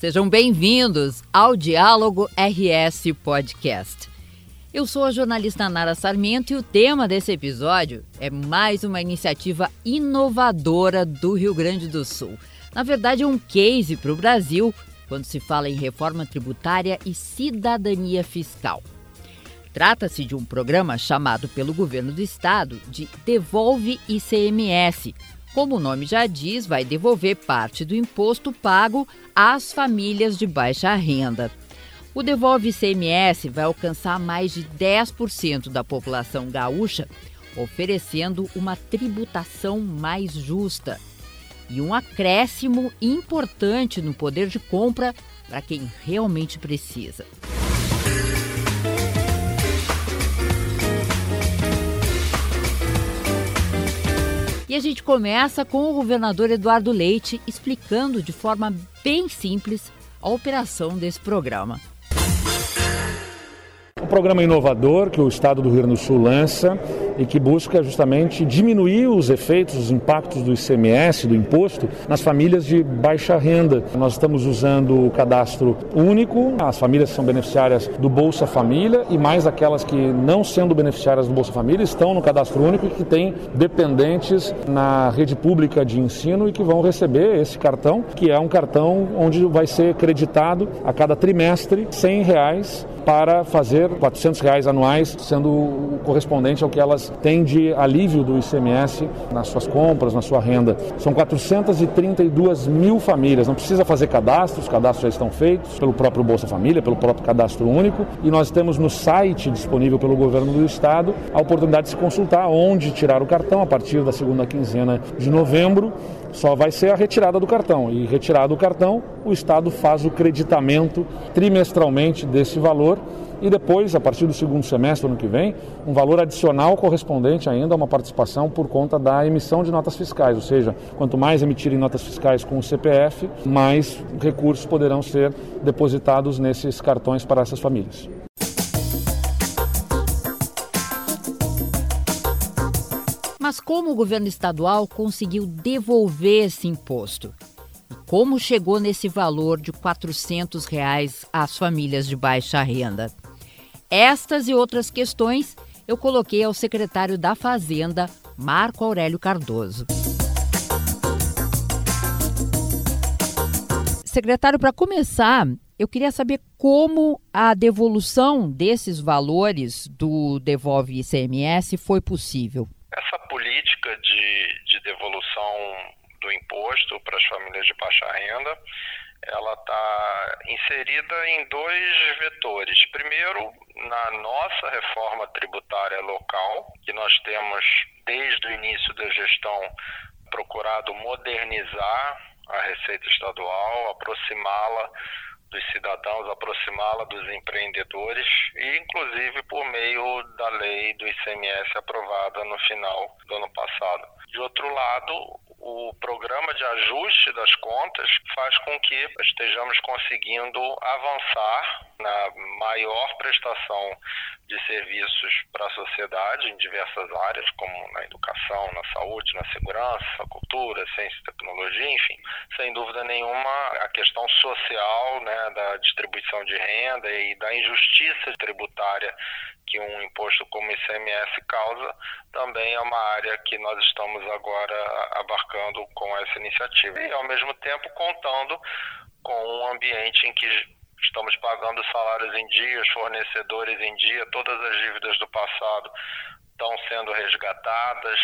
Sejam bem-vindos ao Diálogo RS Podcast. Eu sou a jornalista Nara Sarmento e o tema desse episódio é mais uma iniciativa inovadora do Rio Grande do Sul. Na verdade, é um case para o Brasil quando se fala em reforma tributária e cidadania fiscal. Trata-se de um programa chamado pelo governo do estado de Devolve ICMS, como o nome já diz, vai devolver parte do imposto pago às famílias de baixa renda. O Devolve ICMS vai alcançar mais de 10% da população gaúcha, oferecendo uma tributação mais justa e um acréscimo importante no poder de compra para quem realmente precisa. E a gente começa com o governador Eduardo Leite explicando de forma bem simples a operação desse programa. Programa inovador que o Estado do Rio Grande do Sul lança e que busca justamente diminuir os efeitos, os impactos do ICMS, do imposto, nas famílias de baixa renda. Nós estamos usando o cadastro único, as famílias que são beneficiárias do Bolsa Família e mais aquelas que, não sendo beneficiárias do Bolsa Família, estão no cadastro único e que têm dependentes na rede pública de ensino e que vão receber esse cartão, que é um cartão onde vai ser creditado a cada trimestre 100 reais para fazer 400 reais anuais, sendo correspondente ao que elas têm de alívio do ICMS nas suas compras, na sua renda. São 432 mil famílias, não precisa fazer cadastros, os cadastros já estão feitos pelo próprio Bolsa Família, pelo próprio Cadastro Único, e nós temos no site disponível pelo governo do estado a oportunidade de se consultar onde tirar o cartão a partir da segunda quinzena de novembro só vai ser a retirada do cartão. E retirado o cartão, o Estado faz o creditamento trimestralmente desse valor e depois, a partir do segundo semestre do ano que vem, um valor adicional correspondente ainda a uma participação por conta da emissão de notas fiscais, ou seja, quanto mais emitirem notas fiscais com o CPF, mais recursos poderão ser depositados nesses cartões para essas famílias. Mas como o governo estadual conseguiu devolver esse imposto? Como chegou nesse valor de 400 reais às famílias de baixa renda? Estas e outras questões eu coloquei ao secretário da Fazenda, Marco Aurélio Cardoso. Secretário, para começar, eu queria saber como a devolução desses valores do Devolve ICMS foi possível. Essa política de, de devolução do imposto para as famílias de baixa renda, ela está inserida em dois vetores. Primeiro, na nossa reforma tributária local, que nós temos desde o início da gestão procurado modernizar a Receita Estadual, aproximá-la dos cidadãos, aproximá-la dos empreendedores e, inclusive, por meio da lei do ICMS aprovada no final do ano passado. De outro lado, o programa de ajuste das contas faz com que estejamos conseguindo avançar na maior prestação de serviços para a sociedade em diversas áreas, como na educação, na saúde, na segurança, cultura, ciência e tecnologia, enfim. Sem dúvida nenhuma, a questão social né, da distribuição de renda e da injustiça tributária que um imposto como ICMS causa, também é uma área que nós estamos agora abarcando com essa iniciativa. E, ao mesmo tempo, contando com um ambiente em que estamos pagando salários em dias, fornecedores em dia, todas as dívidas do passado estão sendo resgatadas.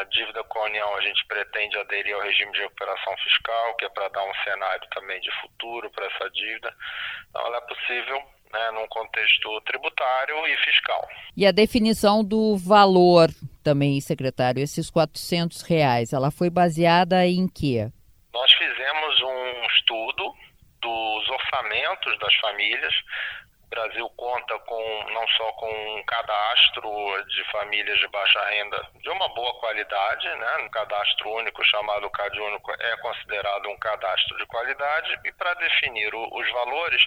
A dívida com a União, a gente pretende aderir ao regime de recuperação fiscal, que é para dar um cenário também de futuro para essa dívida. Então, ela é possível né, num contexto tributário e fiscal. E a definição do valor também, secretário, esses 400 reais, ela foi baseada em quê? Nós fizemos um estudo dos orçamentos das famílias o Brasil conta com não só com um cadastro de famílias de baixa renda de uma boa qualidade, né? Um cadastro único chamado CAD único é considerado um cadastro de qualidade e para definir o, os valores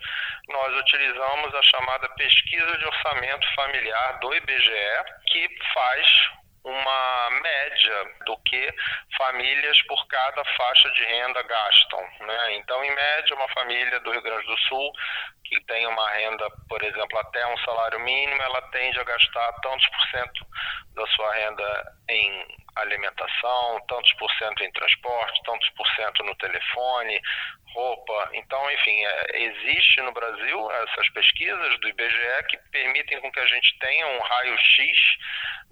nós utilizamos a chamada pesquisa de orçamento familiar do IBGE que faz uma média do que famílias por cada faixa de renda gastam. Né? Então, em média, uma família do Rio Grande do Sul que tem uma renda, por exemplo, até um salário mínimo, ela tende a gastar tantos por cento da sua renda em alimentação, tantos por cento em transporte, tantos por cento no telefone, roupa. Então, enfim, é, existe no Brasil essas pesquisas do IBGE que permitem com que a gente tenha um raio-x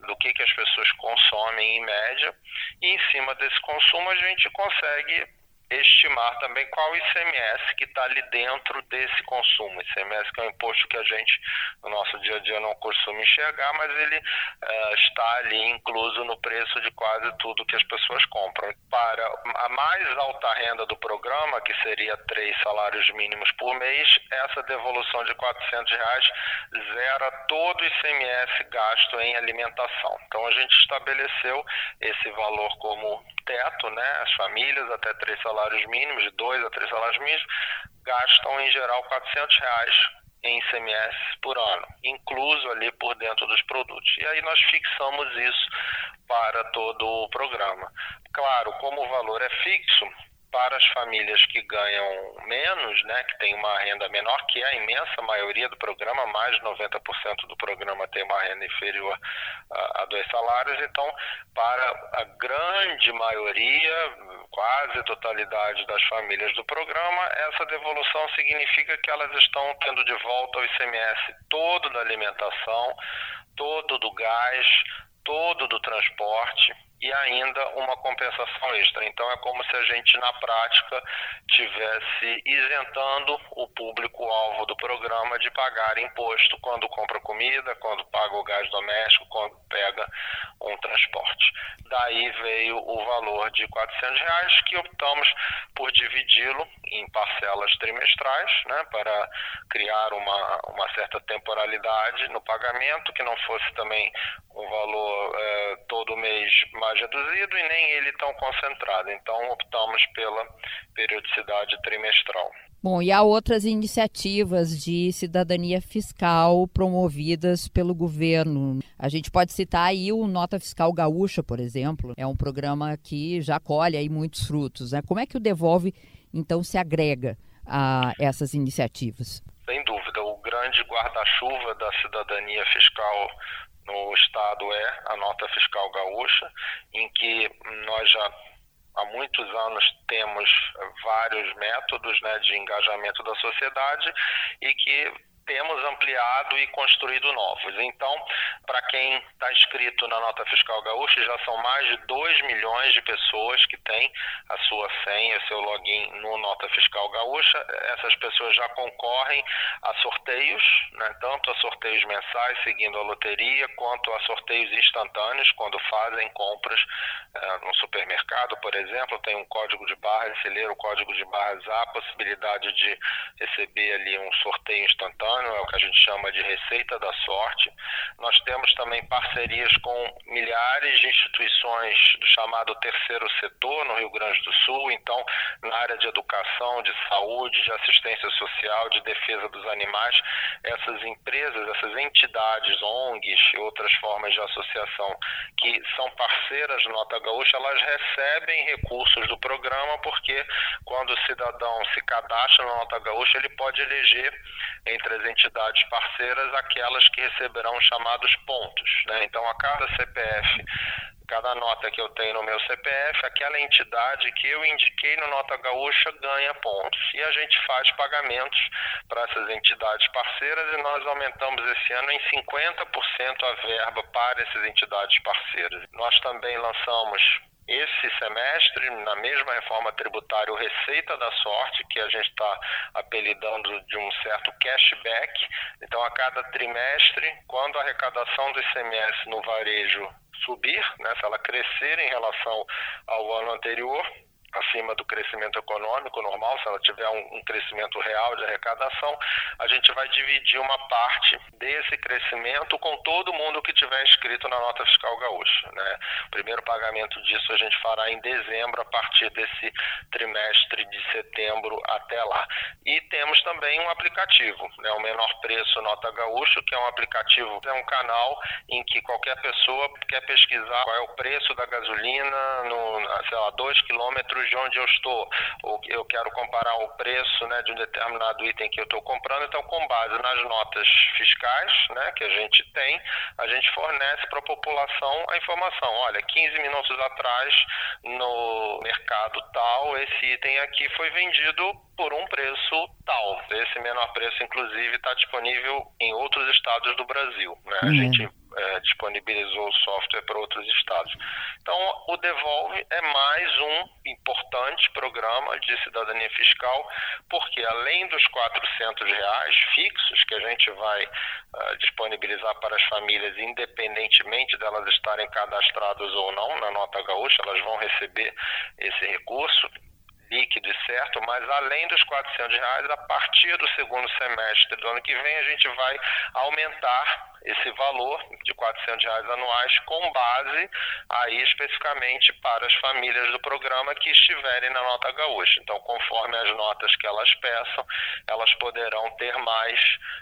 do que, que as pessoas consomem em média e em cima desse consumo a gente consegue estimar também qual o ICMS que está ali dentro desse consumo. ICMS que é um imposto que a gente, no nosso dia a dia, não costuma enxergar, mas ele uh, está ali incluso no preço de quase tudo que as pessoas compram. Para a mais alta renda do programa, que seria três salários mínimos por mês, essa devolução de R$ reais zera todo o ICMS gasto em alimentação. Então a gente estabeleceu esse valor como teto, né? As famílias até três salários mínimos, de dois a três salários mínimos, gastam em geral 400 reais em ICMS por ano, incluso ali por dentro dos produtos. E aí nós fixamos isso para todo o programa. Claro, como o valor é fixo, para as famílias que ganham menos, né, que têm uma renda menor, que é a imensa maioria do programa, mais de 90% do programa tem uma renda inferior a, a dois salários, então, para a grande maioria, quase totalidade das famílias do programa, essa devolução significa que elas estão tendo de volta o ICMS todo da alimentação, todo do gás, todo do transporte, e ainda uma compensação extra. Então é como se a gente na prática tivesse isentando o público-alvo do programa de pagar imposto quando compra comida, quando paga o gás doméstico, quando pega um transporte. Daí veio o valor de 400 reais que optamos por dividi-lo em parcelas trimestrais, né, para criar uma, uma certa temporalidade no pagamento, que não fosse também um valor eh, todo mês reduzido e nem ele tão concentrado. Então, optamos pela periodicidade trimestral. Bom, e há outras iniciativas de cidadania fiscal promovidas pelo governo. A gente pode citar aí o Nota Fiscal Gaúcha, por exemplo. É um programa que já colhe aí muitos frutos. Né? Como é que o Devolve, então, se agrega a essas iniciativas? Sem dúvida. O grande guarda-chuva da cidadania fiscal no Estado é a nota fiscal gaúcha, em que nós já há muitos anos temos vários métodos né, de engajamento da sociedade e que temos ampliado e construído novos. Então, para quem está inscrito na Nota Fiscal Gaúcha, já são mais de 2 milhões de pessoas que têm a sua senha, seu login no Nota Fiscal Gaúcha. Essas pessoas já concorrem a sorteios, né, tanto a sorteios mensais, seguindo a loteria, quanto a sorteios instantâneos, quando fazem compras uh, no supermercado, por exemplo, tem um código de barras, se ler o código de barras, há a possibilidade de receber ali um sorteio instantâneo é o que a gente chama de receita da sorte. Nós temos também parcerias com milhares de instituições do chamado terceiro setor no Rio Grande do Sul, então na área de educação, de saúde, de assistência social, de defesa dos animais, essas empresas, essas entidades, ONGs e outras formas de associação que são parceiras do Nota Gaúcha, elas recebem recursos do programa porque quando o cidadão se cadastra no Nota Gaúcha, ele pode eleger entre as entidades parceiras aquelas que receberão chamados pontos. Né? Então, a cada CPF, cada nota que eu tenho no meu CPF, aquela entidade que eu indiquei no Nota Gaúcha ganha pontos. E a gente faz pagamentos para essas entidades parceiras e nós aumentamos esse ano em 50% a verba para essas entidades parceiras. Nós também lançamos esse semestre, na mesma reforma tributária, o Receita da Sorte, que a gente está apelidando de um certo cashback. Então, a cada trimestre, quando a arrecadação do ICMS no varejo subir, né, se ela crescer em relação ao ano anterior, acima do crescimento econômico normal, se ela tiver um, um, crescimento real de arrecadação, a gente vai dividir uma parte desse crescimento com todo mundo que tiver inscrito na nota fiscal gaúcha. Né? O primeiro pagamento disso a gente fará em dezembro, a partir desse trimestre de setembro até lá. E temos também um aplicativo, né? o Menor Preço Nota Gaúcho, que é um aplicativo, é um canal em que qualquer pessoa quer pesquisar qual é o preço da gasolina no, sei lá, dois quilômetros de onde eu estou, ou eu quero comparar o preço né, de um determinado item que eu estou comprando, então com base nas notas fiscais né, que a gente tem, a gente fornece para a população a informação. Olha, 15 minutos atrás no mercado tal, esse item aqui foi vendido por um preço tal. Esse menor preço, inclusive, está disponível em outros estados do Brasil. Né? Uhum. A gente é, disponibilizou o software para outros estados. Então, o Devolve é mais um importante programa de cidadania fiscal, porque além dos 400 reais fixos que a gente vai uh, disponibilizar para as famílias, independentemente delas estarem cadastradas ou não na Nota Gaúcha, elas vão receber esse recurso líquido e certo, mas além dos 400 reais, a partir do segundo semestre do ano que vem, a gente vai aumentar esse valor de 400 reais anuais com base aí especificamente para as famílias do programa que estiverem na nota gaúcha. Então, conforme as notas que elas peçam, elas poderão ter mais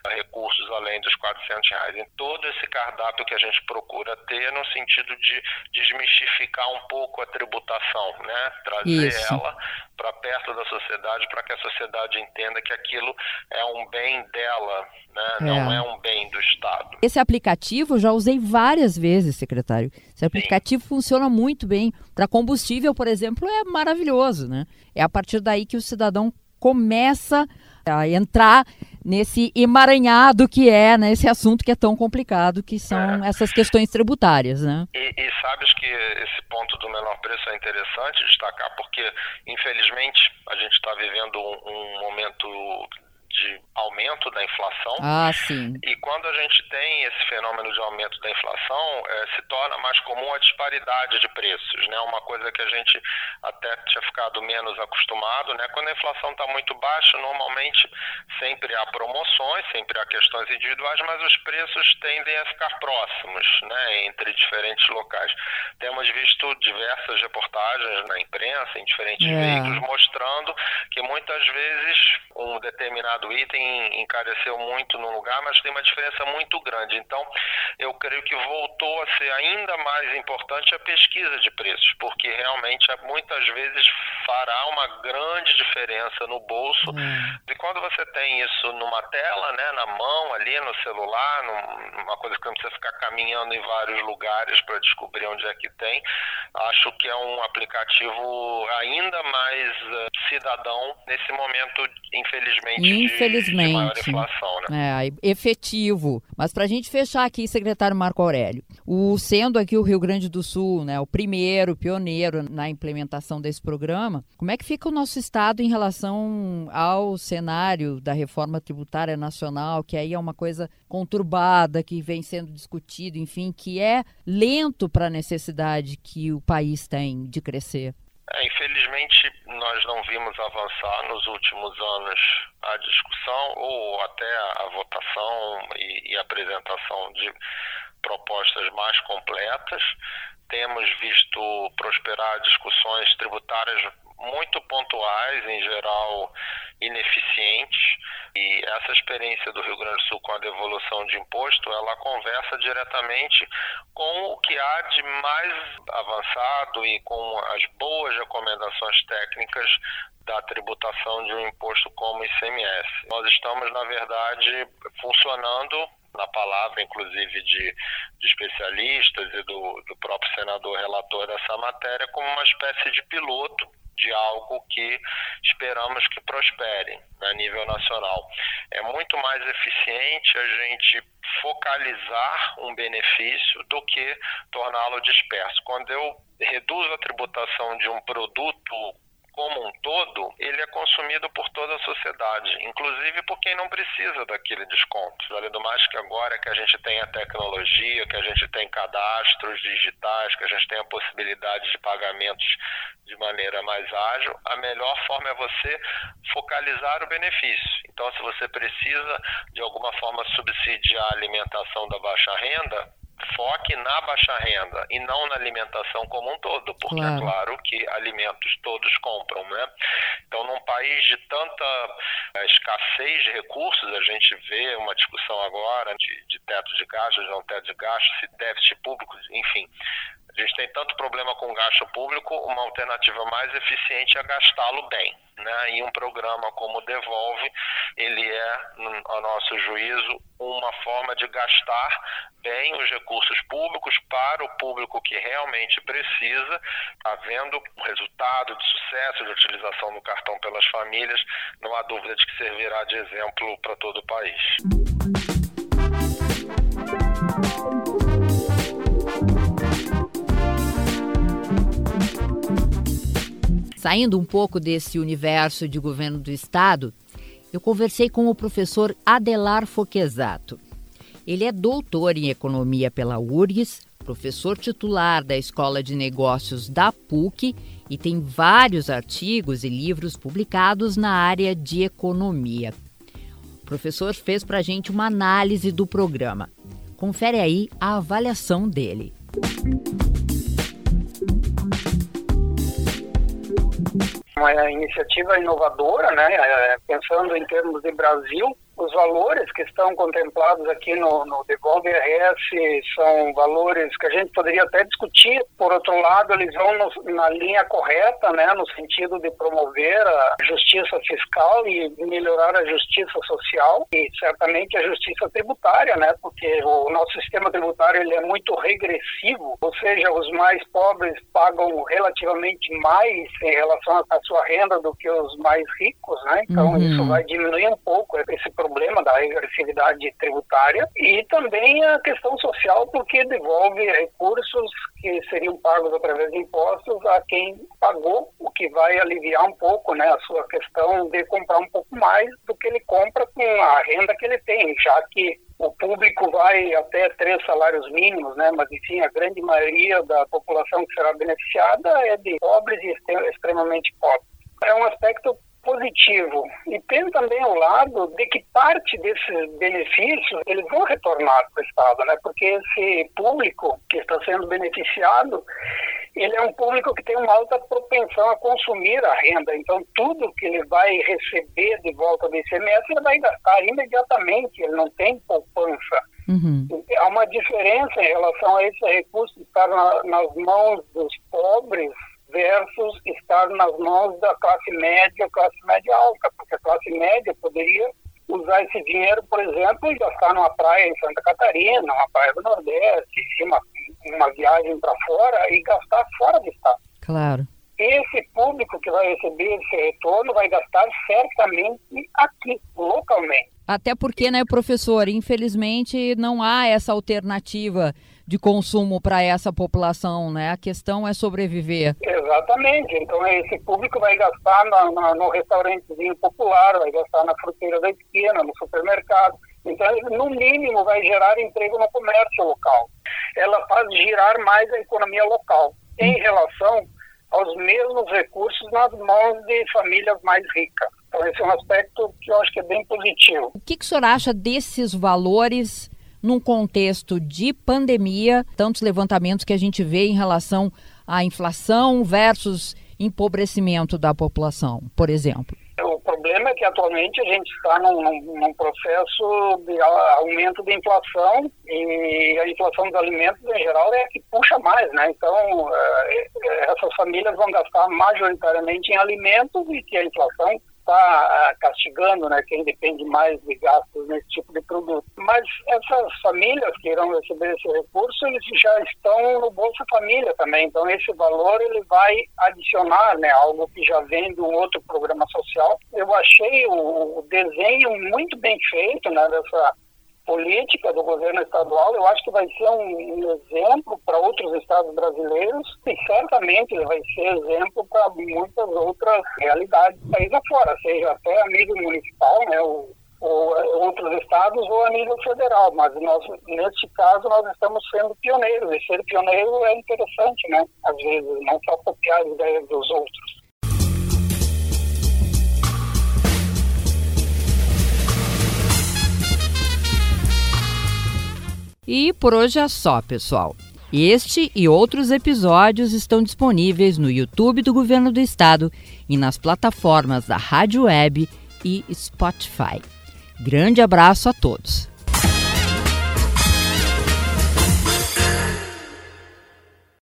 recursos além dos 400 reais. Em todo esse cardápio que a gente procura ter no sentido de desmistificar um pouco a tributação, né? Trazer Isso. ela para perto da sociedade para que a sociedade entenda que aquilo é um bem dela, né? É. não é um bem do Estado. Esse aplicativo eu já usei várias vezes, secretário. Esse aplicativo Sim. funciona muito bem. Para combustível, por exemplo, é maravilhoso. Né? É a partir daí que o cidadão começa a entrar nesse emaranhado que é, nesse né, assunto que é tão complicado, que são é. essas questões tributárias, né? E, e, sabes que esse ponto do menor preço é interessante destacar, porque, infelizmente, a gente está vivendo um, um momento aumento da inflação. Ah, sim. E quando a gente tem esse fenômeno de aumento da inflação, é, se torna mais comum a disparidade de preços, né? Uma coisa que a gente até tinha ficado menos acostumado, né? Quando a inflação está muito baixa, normalmente sempre há promoções, sempre há questões individuais, mas os preços tendem a ficar próximos, né? Entre diferentes locais. Temos visto diversas reportagens na imprensa, em diferentes é. veículos, mostrando que muitas vezes um determinado determinado item encareceu muito no lugar, mas tem uma diferença muito grande. Então, eu creio que voltou a ser ainda mais importante a pesquisa de preços, porque realmente muitas vezes fará uma grande diferença no bolso. Hum. E quando você tem isso numa tela, né, na mão, ali no celular, numa coisa que não precisa ficar caminhando em vários lugares para descobrir onde é que tem, acho que é um aplicativo ainda mais uh, cidadão nesse momento, infelizmente, Infelizmente. De, maior inflação, né? É, efetivo. Mas para a gente fechar aqui, secretário Marco Aurélio, o, sendo aqui o Rio Grande do Sul, né, o primeiro, pioneiro na implementação desse programa, como é que fica o nosso estado em relação ao cenário da reforma tributária nacional, que aí é uma coisa conturbada, que vem sendo discutido, enfim, que é lento para a necessidade que o país tem de crescer? É, infelizmente, nós não vimos avançar nos últimos anos a discussão ou até a, votação e, e apresentação de propostas mais completas. Temos visto prosperar discussões tributárias muito pontuais, em geral ineficientes, e essa experiência do Rio Grande do Sul com a devolução de imposto, ela conversa diretamente com o que há de mais avançado e com as boas recomendações técnicas da tributação de um imposto como ICMS. Nós estamos, na verdade, funcionando na palavra, inclusive, de, de especialistas e do, do próprio senador relator dessa matéria, como uma espécie de piloto de algo que esperamos que prospere a nível nacional. É muito mais eficiente a gente focalizar um benefício do que torná-lo disperso. Quando eu reduzo a tributação de um produto como um todo, ele é consumido por toda a sociedade, inclusive por quem não precisa daquele desconto. Além do mais que agora que a gente tem a tecnologia, que a gente tem cadastros digitais, que a gente tem a possibilidade de pagamentos de maneira mais ágil, a melhor forma é você focalizar o benefício. Então, se você precisa de alguma forma subsidiar a alimentação da baixa renda, foque na baixa renda e não na alimentação como um todo, porque é claro. é claro que alimentos todos compram, né? Então, num país de tanta eh, escassez de recursos, a gente vê uma discussão agora de, de teto de gastos, não teto de gastos, se déficit público, enfim. A gente tem tanto problema com gasto público, uma alternativa mais eficiente é gastá-lo bem. Né? E um programa como o Devolve, ele é, a nosso juízo, uma forma de gastar bem os recursos públicos para o público que realmente precisa, havendo um resultado de sucesso de utilização do cartão pelas famílias, não há dúvida de que servirá de exemplo para todo o país. Saindo um pouco desse universo de governo do estado, eu conversei com o professor Adelar Foquesato. Ele é doutor em economia pela URGS, professor titular da Escola de Negócios da PUC e tem vários artigos e livros publicados na área de economia. O professor fez para a gente uma análise do programa. Confere aí a avaliação dele. Uma iniciativa inovadora, né, é, pensando em termos de Brasil, os valores que estão contemplados aqui no, no Devolve RS são valores que a gente poderia até discutir. Por outro lado, eles vão no, na linha correta, né, no sentido de promover a justiça fiscal e melhorar a justiça social e certamente a justiça tributária, né, porque o nosso sistema tributário ele é muito regressivo, ou seja, os mais pobres pagam relativamente mais em relação à sua renda do que os mais ricos, né? Então uhum. isso vai diminuir um pouco esse problema problema da regressividade tributária e também a questão social, porque devolve recursos que seriam pagos através de impostos a quem pagou, o que vai aliviar um pouco né, a sua questão de comprar um pouco mais do que ele compra com a renda que ele tem, já que o público vai até três salários mínimos, né? Mas enfim, a grande maioria da população que será beneficiada é de pobres e extremamente pobres. É um aspecto positivo. E tem também o lado de que parte desses benefícios eles vão retornar para o Estado, né? Porque esse público que está sendo beneficiado, ele é um público que tem uma alta propensão a consumir a renda. Então, tudo que ele vai receber de volta do ICMS, ele vai gastar imediatamente, ele não tem poupança. Uhum. Há uma diferença em relação a esse recurso estar na, nas mãos dos pobres versus estar nas mãos da classe média, classe média alta, porque a classe média poderia usar esse dinheiro, por exemplo, e gastar numa praia em Santa Catarina, uma praia do Nordeste, uma, uma viagem para fora e gastar fora do estado. Claro. Esse público que vai receber esse retorno vai gastar certamente aqui, localmente. Até porque, né, professor, infelizmente não há essa alternativa de consumo para essa população, né? A questão é sobreviver. Exatamente. Então esse público vai gastar na, na, no restaurantezinho popular, vai gastar na fruteira da esquina, no supermercado. Então, no mínimo, vai gerar emprego no comércio local. Ela faz girar mais a economia local em relação aos mesmos recursos nas mãos de famílias mais ricas. Então, esse é um aspecto que eu acho que é bem positivo. O que, que o senhor acha desses valores num contexto de pandemia, tantos levantamentos que a gente vê em relação à inflação versus empobrecimento da população, por exemplo? O problema é que atualmente a gente está num, num, processo de aumento da inflação e a inflação dos alimentos em geral é a que puxa mais, né? Então eh, essas famílias vão gastar majoritariamente em alimentos e que a inflação está ah, castigando né, quem depende mais de gastos nesse tipo de produto. Mas essas famílias que irão receber esse recurso, eles já estão no Bolsa Família também. Então esse valor ele vai adicionar né, algo que já vem de um outro programa social. Eu achei o, o desenho muito bem feito né, dessa política do governo estadual, eu acho que vai ser um, exemplo para outros estados brasileiros e certamente ele vai ser exemplo para muitas outras realidades do país afora, seja até a nível municipal, né, ou, ou outros estados ou a nível federal, mas nós, neste caso nós estamos sendo pioneiros e ser pioneiro é interessante, né? Às vezes, não só copiar as ideias dos outros. E por hoje é só, pessoal. Este e outros episódios estão disponíveis no YouTube do Governo do Estado e nas plataformas da Rádio Web e Spotify. Grande abraço a todos!